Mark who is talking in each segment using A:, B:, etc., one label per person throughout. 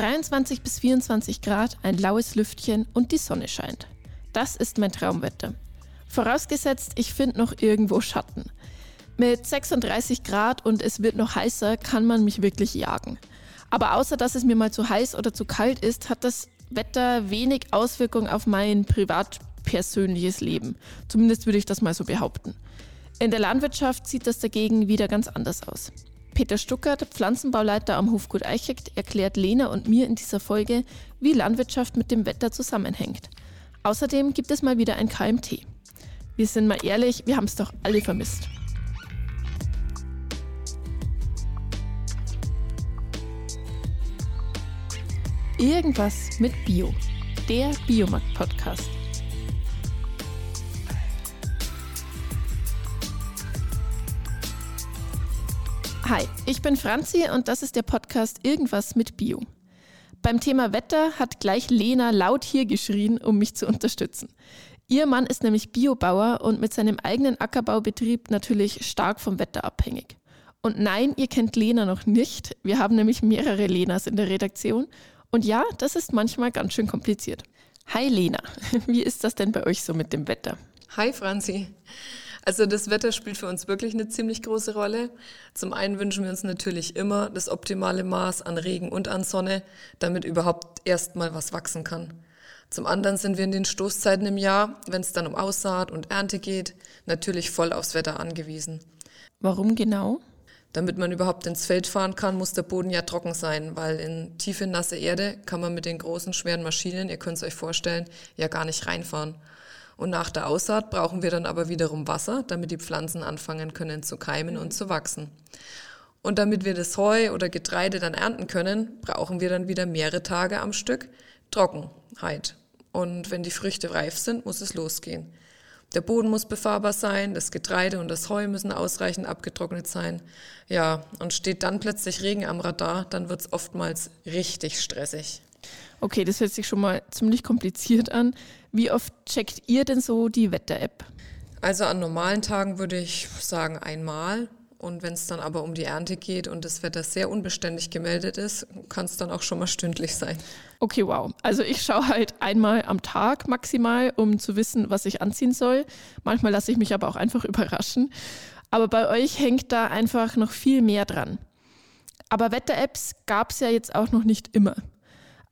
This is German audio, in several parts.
A: 23 bis 24 Grad, ein laues Lüftchen und die Sonne scheint. Das ist mein Traumwetter. Vorausgesetzt, ich finde noch irgendwo Schatten. Mit 36 Grad und es wird noch heißer, kann man mich wirklich jagen. Aber außer dass es mir mal zu heiß oder zu kalt ist, hat das Wetter wenig Auswirkungen auf mein privat-persönliches Leben. Zumindest würde ich das mal so behaupten. In der Landwirtschaft sieht das dagegen wieder ganz anders aus. Peter Stuckert, Pflanzenbauleiter am Hofgut Eichigt, erklärt Lena und mir in dieser Folge, wie Landwirtschaft mit dem Wetter zusammenhängt. Außerdem gibt es mal wieder ein KMT. Wir sind mal ehrlich, wir haben es doch alle vermisst. Irgendwas mit Bio. Der Biomarkt-Podcast. Hi, ich bin Franzi und das ist der Podcast Irgendwas mit Bio. Beim Thema Wetter hat gleich Lena laut hier geschrien, um mich zu unterstützen. Ihr Mann ist nämlich Biobauer und mit seinem eigenen Ackerbaubetrieb natürlich stark vom Wetter abhängig. Und nein, ihr kennt Lena noch nicht. Wir haben nämlich mehrere Lenas in der Redaktion und ja, das ist manchmal ganz schön kompliziert. Hi Lena, wie ist das denn bei euch so mit dem Wetter?
B: Hi Franzi. Also das Wetter spielt für uns wirklich eine ziemlich große Rolle. Zum einen wünschen wir uns natürlich immer das optimale Maß an Regen und an Sonne, damit überhaupt erst mal was wachsen kann. Zum anderen sind wir in den Stoßzeiten im Jahr, wenn es dann um Aussaat und Ernte geht, natürlich voll aufs Wetter angewiesen.
A: Warum genau?
B: Damit man überhaupt ins Feld fahren kann, muss der Boden ja trocken sein, weil in tiefe nasse Erde kann man mit den großen schweren Maschinen, ihr könnt es euch vorstellen, ja gar nicht reinfahren. Und nach der Aussaat brauchen wir dann aber wiederum Wasser, damit die Pflanzen anfangen können zu keimen und zu wachsen. Und damit wir das Heu oder Getreide dann ernten können, brauchen wir dann wieder mehrere Tage am Stück Trockenheit. Und wenn die Früchte reif sind, muss es losgehen. Der Boden muss befahrbar sein, das Getreide und das Heu müssen ausreichend abgetrocknet sein. Ja, und steht dann plötzlich Regen am Radar, dann wird es oftmals richtig stressig.
A: Okay, das hört sich schon mal ziemlich kompliziert an. Wie oft checkt ihr denn so die Wetter-App?
B: Also an normalen Tagen würde ich sagen einmal. Und wenn es dann aber um die Ernte geht und das Wetter sehr unbeständig gemeldet ist, kann es dann auch schon mal stündlich sein.
A: Okay, wow. Also ich schaue halt einmal am Tag maximal, um zu wissen, was ich anziehen soll. Manchmal lasse ich mich aber auch einfach überraschen. Aber bei euch hängt da einfach noch viel mehr dran. Aber Wetter-Apps gab es ja jetzt auch noch nicht immer.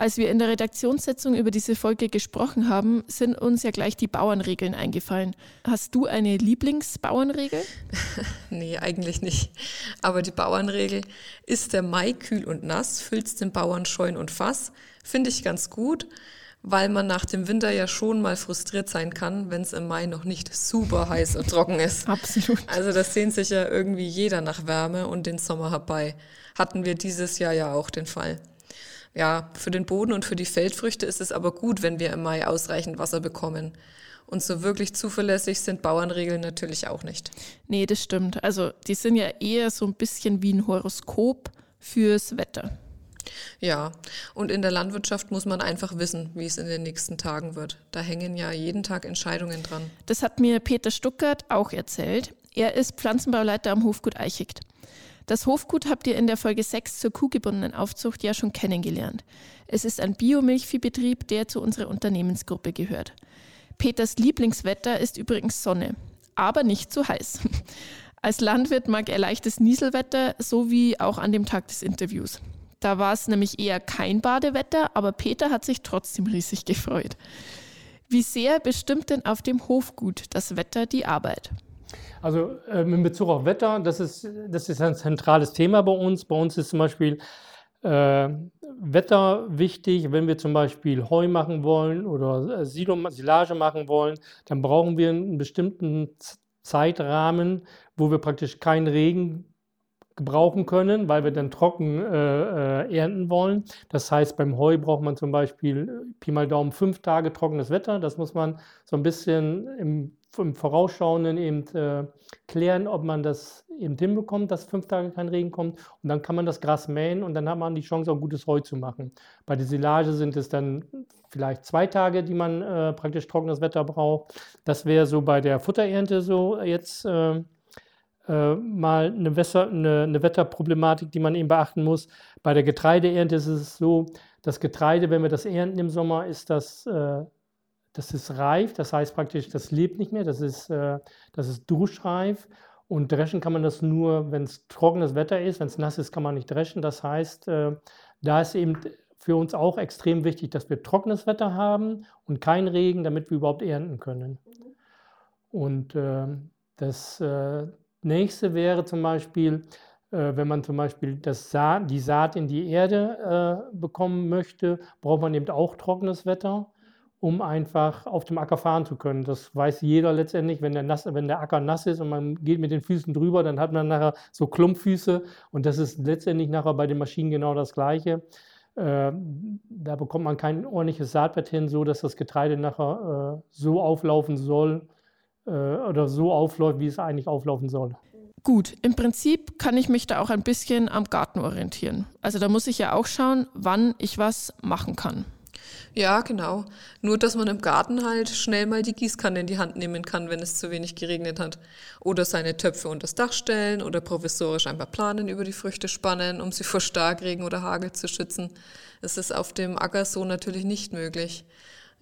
A: Als wir in der Redaktionssitzung über diese Folge gesprochen haben, sind uns ja gleich die Bauernregeln eingefallen. Hast du eine Lieblingsbauernregel?
B: nee, eigentlich nicht. Aber die Bauernregel ist der Mai kühl und nass, füllt's den Bauern Scheun und Fass, finde ich ganz gut, weil man nach dem Winter ja schon mal frustriert sein kann, wenn es im Mai noch nicht super heiß und trocken ist.
A: Absolut.
B: Also das sehnt sich ja irgendwie jeder nach Wärme und den Sommer herbei. Hatten wir dieses Jahr ja auch den Fall. Ja, für den Boden und für die Feldfrüchte ist es aber gut, wenn wir im Mai ausreichend Wasser bekommen. Und so wirklich zuverlässig sind Bauernregeln natürlich auch nicht.
A: Nee, das stimmt. Also die sind ja eher so ein bisschen wie ein Horoskop fürs Wetter.
B: Ja, und in der Landwirtschaft muss man einfach wissen, wie es in den nächsten Tagen wird. Da hängen ja jeden Tag Entscheidungen dran.
A: Das hat mir Peter Stuckert auch erzählt. Er ist Pflanzenbauleiter am Hofgut Eichigt. Das Hofgut habt ihr in der Folge 6 zur kuhgebundenen Aufzucht ja schon kennengelernt. Es ist ein Biomilchviehbetrieb, der zu unserer Unternehmensgruppe gehört. Peters Lieblingswetter ist übrigens Sonne, aber nicht zu heiß. Als Landwirt mag er leichtes Nieselwetter, so wie auch an dem Tag des Interviews. Da war es nämlich eher kein Badewetter, aber Peter hat sich trotzdem riesig gefreut. Wie sehr bestimmt denn auf dem Hofgut das Wetter die Arbeit?
C: Also ähm, in Bezug auf Wetter, das ist, das ist ein zentrales Thema bei uns. Bei uns ist zum Beispiel äh, Wetter wichtig. Wenn wir zum Beispiel Heu machen wollen oder äh, Silo, Silage machen wollen, dann brauchen wir einen bestimmten Zeitrahmen, wo wir praktisch keinen Regen gebrauchen können, weil wir dann trocken äh, äh, ernten wollen. Das heißt, beim Heu braucht man zum Beispiel äh, Pi mal Daumen fünf Tage trockenes Wetter. Das muss man so ein bisschen im, im Vorausschauenden eben äh, klären, ob man das eben hinbekommt, dass fünf Tage kein Regen kommt. Und dann kann man das Gras mähen und dann hat man die Chance, auch gutes Heu zu machen. Bei der Silage sind es dann vielleicht zwei Tage, die man äh, praktisch trockenes Wetter braucht. Das wäre so bei der Futterernte so jetzt äh, äh, mal eine, Wässer, eine, eine, Wetterproblematik, die man eben beachten muss. Bei der Getreideernte ist es so, das Getreide, wenn wir das ernten im Sommer, ist das, äh, das ist reif, das heißt praktisch, das lebt nicht mehr, das ist, äh, das ist durchreif. Und dreschen kann man das nur, wenn es trockenes Wetter ist. Wenn es nass ist, kann man nicht dreschen. Das heißt, äh, da ist eben für uns auch extrem wichtig, dass wir trockenes Wetter haben und kein Regen, damit wir überhaupt ernten können. Und äh, das nächste wäre zum Beispiel, wenn man zum Beispiel das Sa die Saat in die Erde bekommen möchte, braucht man eben auch trockenes Wetter, um einfach auf dem Acker fahren zu können. Das weiß jeder letztendlich, wenn der, nass, wenn der Acker nass ist und man geht mit den Füßen drüber, dann hat man nachher so Klumpfüße und das ist letztendlich nachher bei den Maschinen genau das Gleiche. Äh, da bekommt man kein ordentliches Saatbett hin, so dass das Getreide nachher äh, so auflaufen soll äh, oder so aufläuft, wie es eigentlich auflaufen soll.
A: Gut, im Prinzip kann ich mich da auch ein bisschen am Garten orientieren. Also da muss ich ja auch schauen, wann ich was machen kann.
B: Ja, genau. Nur, dass man im Garten halt schnell mal die Gießkanne in die Hand nehmen kann, wenn es zu wenig geregnet hat. Oder seine Töpfe unter das Dach stellen oder provisorisch ein paar Planen über die Früchte spannen, um sie vor Starkregen oder Hagel zu schützen. Es ist auf dem Acker so natürlich nicht möglich.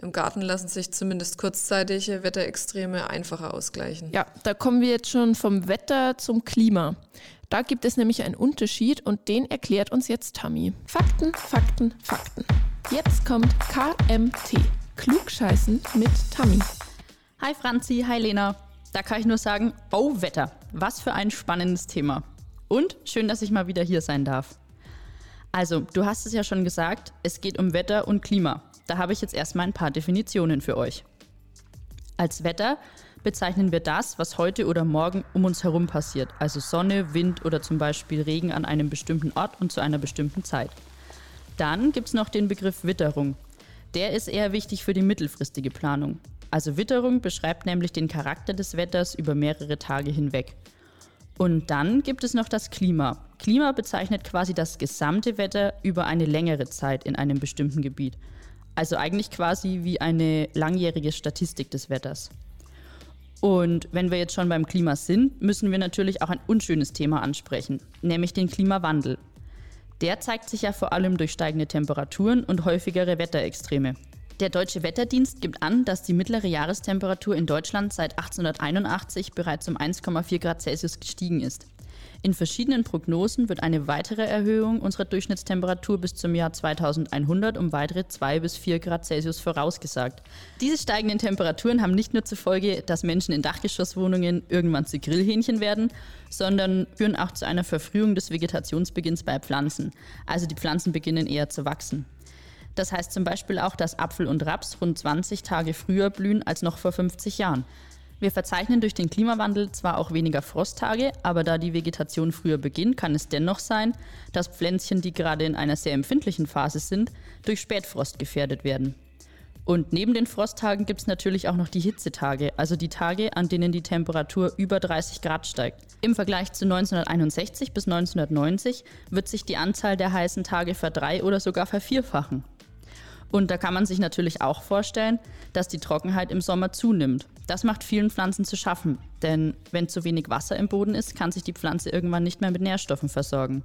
B: Im Garten lassen sich zumindest kurzzeitige Wetterextreme einfacher ausgleichen.
A: Ja, da kommen wir jetzt schon vom Wetter zum Klima. Da gibt es nämlich einen Unterschied und den erklärt uns jetzt Tammy. Fakten, Fakten, Fakten. Jetzt kommt KMT. Klugscheißen mit Tammy.
D: Hi Franzi, hi Lena. Da kann ich nur sagen, oh Wetter, was für ein spannendes Thema. Und schön, dass ich mal wieder hier sein darf. Also, du hast es ja schon gesagt, es geht um Wetter und Klima. Da habe ich jetzt erstmal ein paar Definitionen für euch. Als Wetter bezeichnen wir das, was heute oder morgen um uns herum passiert, also Sonne, Wind oder zum Beispiel Regen an einem bestimmten Ort und zu einer bestimmten Zeit. Dann gibt es noch den Begriff Witterung. Der ist eher wichtig für die mittelfristige Planung. Also Witterung beschreibt nämlich den Charakter des Wetters über mehrere Tage hinweg. Und dann gibt es noch das Klima. Klima bezeichnet quasi das gesamte Wetter über eine längere Zeit in einem bestimmten Gebiet. Also eigentlich quasi wie eine langjährige Statistik des Wetters. Und wenn wir jetzt schon beim Klima sind, müssen wir natürlich auch ein unschönes Thema ansprechen, nämlich den Klimawandel. Der zeigt sich ja vor allem durch steigende Temperaturen und häufigere Wetterextreme. Der Deutsche Wetterdienst gibt an, dass die mittlere Jahrestemperatur in Deutschland seit 1881 bereits um 1,4 Grad Celsius gestiegen ist. In verschiedenen Prognosen wird eine weitere Erhöhung unserer Durchschnittstemperatur bis zum Jahr 2100 um weitere 2 bis 4 Grad Celsius vorausgesagt. Diese steigenden Temperaturen haben nicht nur zur Folge, dass Menschen in Dachgeschosswohnungen irgendwann zu Grillhähnchen werden, sondern führen auch zu einer Verfrühung des Vegetationsbeginns bei Pflanzen. Also die Pflanzen beginnen eher zu wachsen. Das heißt zum Beispiel auch, dass Apfel und Raps rund 20 Tage früher blühen als noch vor 50 Jahren. Wir verzeichnen durch den Klimawandel zwar auch weniger Frosttage, aber da die Vegetation früher beginnt, kann es dennoch sein, dass Pflänzchen, die gerade in einer sehr empfindlichen Phase sind, durch Spätfrost gefährdet werden. Und neben den Frosttagen gibt es natürlich auch noch die Hitzetage, also die Tage, an denen die Temperatur über 30 Grad steigt. Im Vergleich zu 1961 bis 1990 wird sich die Anzahl der heißen Tage verdrei- oder sogar vervierfachen. Und da kann man sich natürlich auch vorstellen, dass die Trockenheit im Sommer zunimmt. Das macht vielen Pflanzen zu schaffen, denn wenn zu wenig Wasser im Boden ist, kann sich die Pflanze irgendwann nicht mehr mit Nährstoffen versorgen.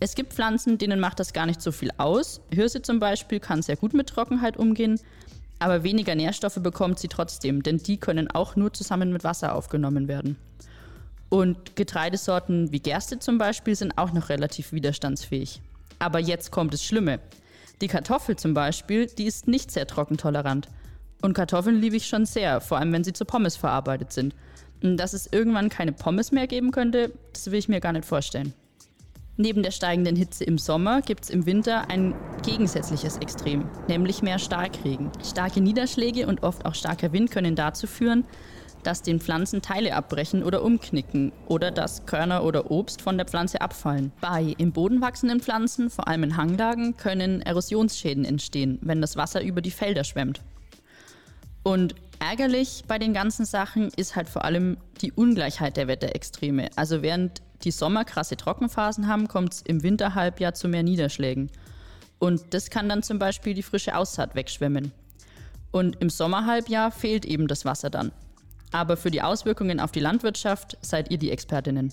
D: Es gibt Pflanzen, denen macht das gar nicht so viel aus. Hirse zum Beispiel kann sehr gut mit Trockenheit umgehen, aber weniger Nährstoffe bekommt sie trotzdem, denn die können auch nur zusammen mit Wasser aufgenommen werden. Und Getreidesorten wie Gerste zum Beispiel sind auch noch relativ widerstandsfähig. Aber jetzt kommt das Schlimme. Die Kartoffel zum Beispiel, die ist nicht sehr trockentolerant. Und Kartoffeln liebe ich schon sehr, vor allem wenn sie zu Pommes verarbeitet sind. Dass es irgendwann keine Pommes mehr geben könnte, das will ich mir gar nicht vorstellen. Neben der steigenden Hitze im Sommer gibt es im Winter ein gegensätzliches Extrem, nämlich mehr Starkregen. Starke Niederschläge und oft auch starker Wind können dazu führen, dass den Pflanzen Teile abbrechen oder umknicken oder dass Körner oder Obst von der Pflanze abfallen. Bei im Boden wachsenden Pflanzen, vor allem in Hanglagen, können Erosionsschäden entstehen, wenn das Wasser über die Felder schwemmt. Und ärgerlich bei den ganzen Sachen ist halt vor allem die Ungleichheit der Wetterextreme. Also während die Sommer krasse Trockenphasen haben, kommt es im Winterhalbjahr zu mehr Niederschlägen. Und das kann dann zum Beispiel die frische Aussaat wegschwemmen. Und im Sommerhalbjahr fehlt eben das Wasser dann. Aber für die Auswirkungen auf die Landwirtschaft seid ihr die Expertinnen.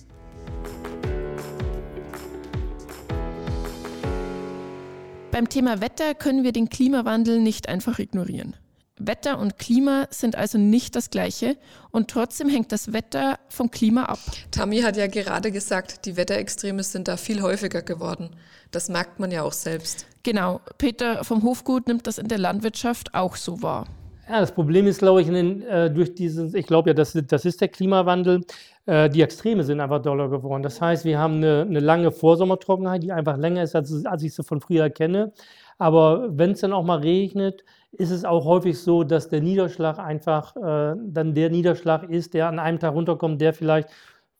A: Beim Thema Wetter können wir den Klimawandel nicht einfach ignorieren. Wetter und Klima sind also nicht das gleiche und trotzdem hängt das Wetter vom Klima ab.
B: Tammy hat ja gerade gesagt, die Wetterextreme sind da viel häufiger geworden. Das merkt man ja auch selbst.
A: Genau, Peter vom Hofgut nimmt das in der Landwirtschaft auch so wahr.
C: Ja, das Problem ist, glaube ich, den, äh, durch diesen, ich glaube ja, das, das ist der Klimawandel, äh, die Extreme sind einfach doller geworden. Das heißt, wir haben eine, eine lange Vorsommertrockenheit, die einfach länger ist, als, als ich sie von früher kenne. Aber wenn es dann auch mal regnet, ist es auch häufig so, dass der Niederschlag einfach äh, dann der Niederschlag ist, der an einem Tag runterkommt, der vielleicht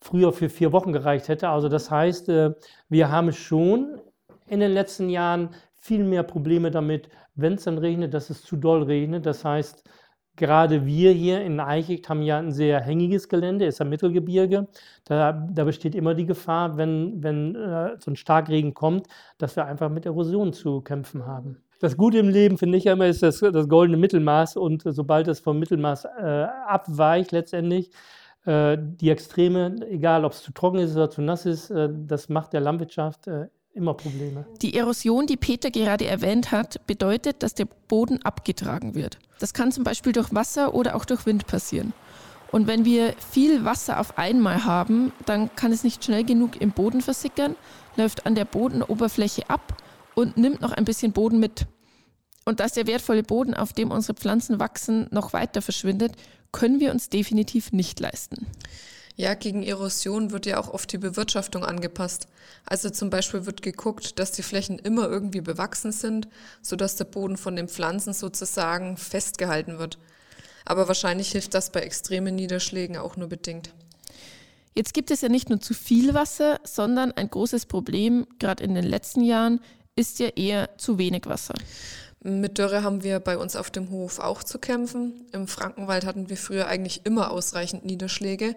C: früher für vier Wochen gereicht hätte. Also das heißt, äh, wir haben schon in den letzten Jahren viel mehr Probleme damit, wenn es dann regnet, dass es zu doll regnet. Das heißt, gerade wir hier in Eichigt haben ja ein sehr hängiges Gelände, ist ein Mittelgebirge. Da, da besteht immer die Gefahr, wenn, wenn äh, so ein Starkregen kommt, dass wir einfach mit Erosion zu kämpfen haben. Das Gute im Leben, finde ich ja immer, ist das, das goldene Mittelmaß. Und sobald es vom Mittelmaß äh, abweicht, letztendlich, äh, die Extreme, egal ob es zu trocken ist oder zu nass ist, äh, das macht der Landwirtschaft äh, immer Probleme.
A: Die Erosion, die Peter gerade erwähnt hat, bedeutet, dass der Boden abgetragen wird. Das kann zum Beispiel durch Wasser oder auch durch Wind passieren. Und wenn wir viel Wasser auf einmal haben, dann kann es nicht schnell genug im Boden versickern, läuft an der Bodenoberfläche ab und nimmt noch ein bisschen Boden mit. Und dass der wertvolle Boden, auf dem unsere Pflanzen wachsen, noch weiter verschwindet, können wir uns definitiv nicht leisten.
B: Ja, gegen Erosion wird ja auch oft die Bewirtschaftung angepasst. Also zum Beispiel wird geguckt, dass die Flächen immer irgendwie bewachsen sind, sodass der Boden von den Pflanzen sozusagen festgehalten wird. Aber wahrscheinlich hilft das bei extremen Niederschlägen auch nur bedingt.
A: Jetzt gibt es ja nicht nur zu viel Wasser, sondern ein großes Problem, gerade in den letzten Jahren, ist ja eher zu wenig Wasser.
B: Mit Dürre haben wir bei uns auf dem Hof auch zu kämpfen. Im Frankenwald hatten wir früher eigentlich immer ausreichend Niederschläge.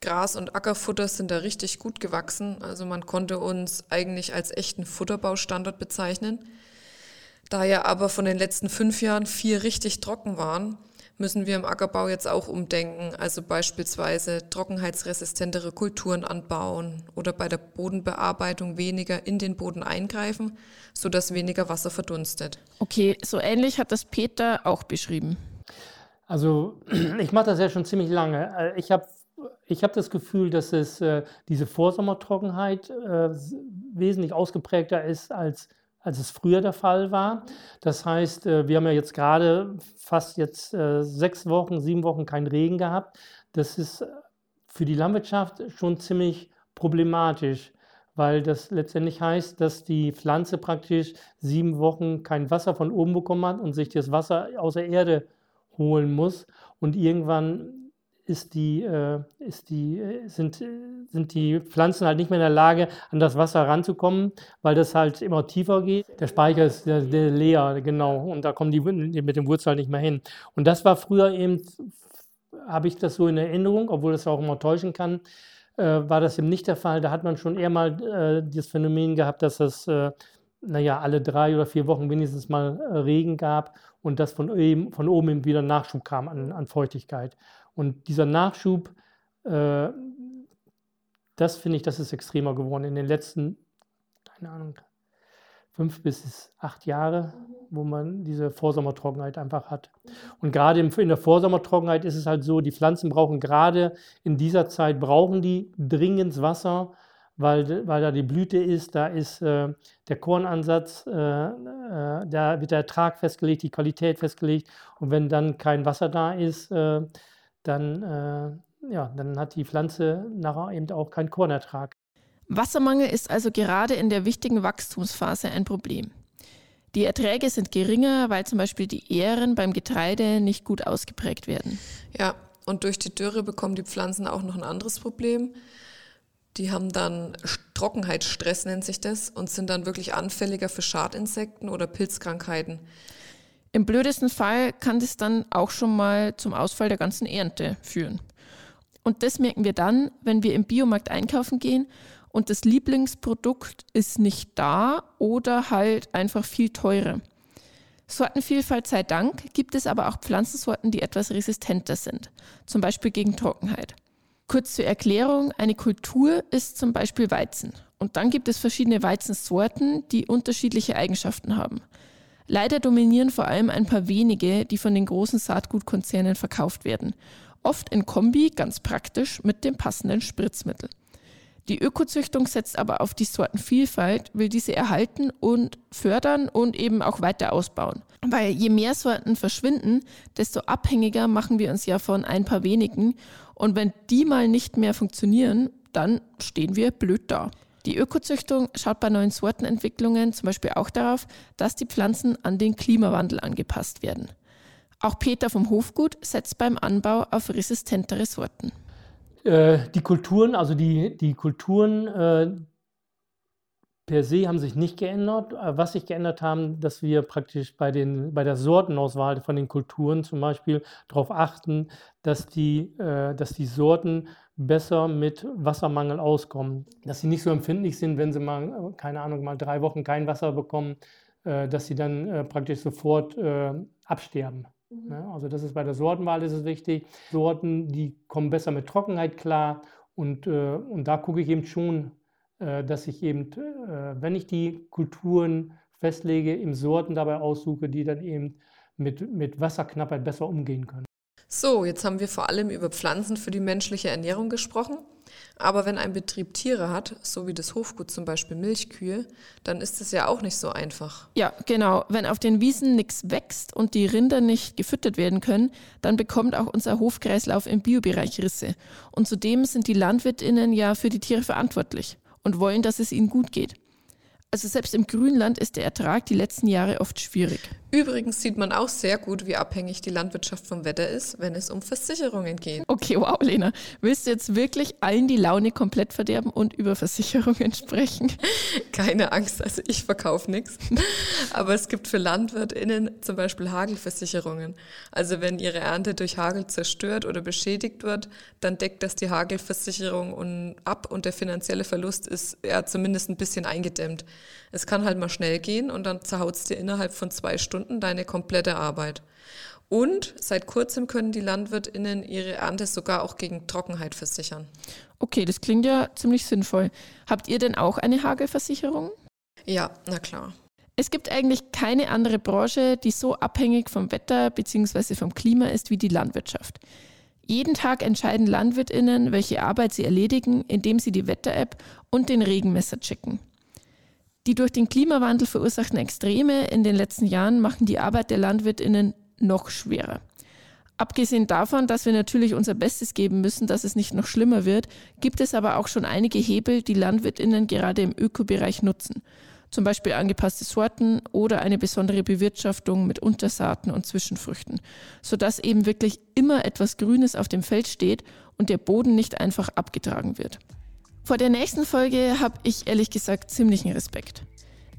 B: Gras und Ackerfutter sind da richtig gut gewachsen. Also man konnte uns eigentlich als echten Futterbaustandard bezeichnen. Da ja aber von den letzten fünf Jahren vier richtig trocken waren, müssen wir im Ackerbau jetzt auch umdenken, also beispielsweise trockenheitsresistentere Kulturen anbauen oder bei der Bodenbearbeitung weniger in den Boden eingreifen, sodass weniger Wasser verdunstet.
A: Okay, so ähnlich hat das Peter auch beschrieben.
C: Also ich mache das ja schon ziemlich lange. Äh, ich habe ich habe das Gefühl, dass es äh, diese Vorsommertrockenheit äh, wesentlich ausgeprägter ist als als es früher der Fall war. Das heißt, äh, wir haben ja jetzt gerade fast jetzt äh, sechs Wochen, sieben Wochen keinen Regen gehabt. Das ist für die Landwirtschaft schon ziemlich problematisch, weil das letztendlich heißt, dass die Pflanze praktisch sieben Wochen kein Wasser von oben bekommen hat und sich das Wasser aus der Erde holen muss und irgendwann ist die, äh, ist die, äh, sind, sind die Pflanzen halt nicht mehr in der Lage, an das Wasser ranzukommen, weil das halt immer tiefer geht. Der Speicher ist der, der leer, genau, und da kommen die mit dem Wurzel halt nicht mehr hin. Und das war früher eben, habe ich das so in Erinnerung, obwohl das auch immer täuschen kann, äh, war das eben nicht der Fall. Da hat man schon eher mal äh, das Phänomen gehabt, dass es, äh, naja, alle drei oder vier Wochen wenigstens mal äh, Regen gab und dass von, von oben eben wieder Nachschub kam an, an Feuchtigkeit. Und dieser Nachschub, äh, das finde ich, das ist extremer geworden in den letzten, keine Ahnung, fünf bis acht Jahre, wo man diese Vorsommertrockenheit einfach hat. Und gerade in der Vorsommertrockenheit ist es halt so, die Pflanzen brauchen gerade in dieser Zeit, brauchen die dringend Wasser, weil, weil da die Blüte ist, da ist äh, der Kornansatz, äh, äh, da wird der Ertrag festgelegt, die Qualität festgelegt. Und wenn dann kein Wasser da ist, äh, dann, äh, ja, dann hat die Pflanze nachher eben auch keinen Kornertrag.
A: Wassermangel ist also gerade in der wichtigen Wachstumsphase ein Problem. Die Erträge sind geringer, weil zum Beispiel die Ähren beim Getreide nicht gut ausgeprägt werden.
B: Ja, und durch die Dürre bekommen die Pflanzen auch noch ein anderes Problem. Die haben dann Trockenheitsstress, nennt sich das, und sind dann wirklich anfälliger für Schadinsekten oder Pilzkrankheiten.
A: Im blödesten Fall kann das dann auch schon mal zum Ausfall der ganzen Ernte führen. Und das merken wir dann, wenn wir im Biomarkt einkaufen gehen und das Lieblingsprodukt ist nicht da oder halt einfach viel teurer. Sortenvielfalt sei Dank gibt es aber auch Pflanzensorten, die etwas resistenter sind, zum Beispiel gegen Trockenheit. Kurz zur Erklärung, eine Kultur ist zum Beispiel Weizen. Und dann gibt es verschiedene Weizensorten, die unterschiedliche Eigenschaften haben. Leider dominieren vor allem ein paar wenige, die von den großen Saatgutkonzernen verkauft werden. Oft in Kombi, ganz praktisch, mit dem passenden Spritzmittel. Die Ökozüchtung setzt aber auf die Sortenvielfalt, will diese erhalten und fördern und eben auch weiter ausbauen. Weil je mehr Sorten verschwinden, desto abhängiger machen wir uns ja von ein paar wenigen. Und wenn die mal nicht mehr funktionieren, dann stehen wir blöd da. Die Ökozüchtung schaut bei neuen Sortenentwicklungen zum Beispiel auch darauf, dass die Pflanzen an den Klimawandel angepasst werden. Auch Peter vom Hofgut setzt beim Anbau auf resistentere Sorten.
C: Äh, die Kulturen, also die, die Kulturen äh, per se haben sich nicht geändert. Äh, was sich geändert haben, dass wir praktisch bei, den, bei der Sortenauswahl von den Kulturen zum Beispiel darauf achten, dass die, äh, dass die Sorten besser mit Wassermangel auskommen. Dass sie nicht so empfindlich sind, wenn sie mal, keine Ahnung, mal drei Wochen kein Wasser bekommen, äh, dass sie dann äh, praktisch sofort äh, absterben. Mhm. Ja, also das ist bei der Sortenwahl ist es wichtig. Sorten, die kommen besser mit Trockenheit klar und, äh, und da gucke ich eben schon, äh, dass ich eben, äh, wenn ich die Kulturen festlege, im Sorten dabei aussuche, die dann eben mit, mit Wasserknappheit besser umgehen können.
B: So, jetzt haben wir vor allem über Pflanzen für die menschliche Ernährung gesprochen. Aber wenn ein Betrieb Tiere hat, so wie das Hofgut zum Beispiel Milchkühe, dann ist es ja auch nicht so einfach.
A: Ja, genau. Wenn auf den Wiesen nichts wächst und die Rinder nicht gefüttert werden können, dann bekommt auch unser Hofkreislauf im Biobereich Risse. Und zudem sind die Landwirtinnen ja für die Tiere verantwortlich und wollen, dass es ihnen gut geht. Also selbst im Grünland ist der Ertrag die letzten Jahre oft schwierig.
B: Übrigens sieht man auch sehr gut, wie abhängig die Landwirtschaft vom Wetter ist, wenn es um Versicherungen geht.
A: Okay, wow, Lena. Willst du jetzt wirklich allen die Laune komplett verderben und über Versicherungen sprechen?
B: Keine Angst, also ich verkaufe nichts. Aber es gibt für LandwirtInnen zum Beispiel Hagelversicherungen. Also wenn ihre Ernte durch Hagel zerstört oder beschädigt wird, dann deckt das die Hagelversicherung ab und der finanzielle Verlust ist ja zumindest ein bisschen eingedämmt. Es kann halt mal schnell gehen und dann zerhaut es dir innerhalb von zwei Stunden deine komplette Arbeit. Und seit kurzem können die LandwirtInnen ihre Ernte sogar auch gegen Trockenheit versichern.
A: Okay, das klingt ja ziemlich sinnvoll. Habt ihr denn auch eine Hagelversicherung?
B: Ja, na klar.
A: Es gibt eigentlich keine andere Branche, die so abhängig vom Wetter bzw. vom Klima ist wie die Landwirtschaft. Jeden Tag entscheiden LandwirtInnen, welche Arbeit sie erledigen, indem sie die Wetter-App und den Regenmesser checken. Die durch den Klimawandel verursachten Extreme in den letzten Jahren machen die Arbeit der Landwirtinnen noch schwerer. Abgesehen davon, dass wir natürlich unser Bestes geben müssen, dass es nicht noch schlimmer wird, gibt es aber auch schon einige Hebel, die Landwirtinnen gerade im Ökobereich nutzen. Zum Beispiel angepasste Sorten oder eine besondere Bewirtschaftung mit Untersaaten und Zwischenfrüchten, sodass eben wirklich immer etwas Grünes auf dem Feld steht und der Boden nicht einfach abgetragen wird. Vor der nächsten Folge habe ich ehrlich gesagt ziemlichen Respekt.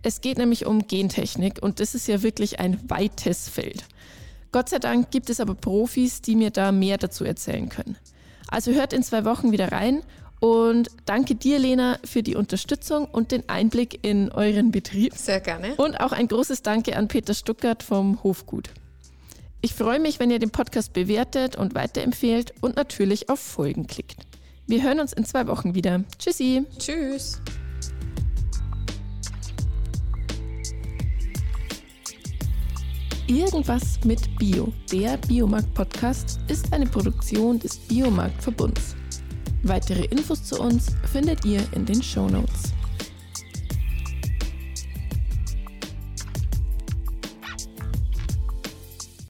A: Es geht nämlich um Gentechnik und das ist ja wirklich ein weites Feld. Gott sei Dank gibt es aber Profis, die mir da mehr dazu erzählen können. Also hört in zwei Wochen wieder rein und danke dir, Lena, für die Unterstützung und den Einblick in euren Betrieb.
B: Sehr gerne.
A: Und auch ein großes Danke an Peter Stuckert vom Hofgut. Ich freue mich, wenn ihr den Podcast bewertet und weiterempfehlt und natürlich auf Folgen klickt. Wir hören uns in zwei Wochen wieder. Tschüssi.
B: Tschüss.
A: Irgendwas mit Bio, der Biomarkt-Podcast, ist eine Produktion des Biomarkt-Verbunds. Weitere Infos zu uns findet ihr in den Show Notes.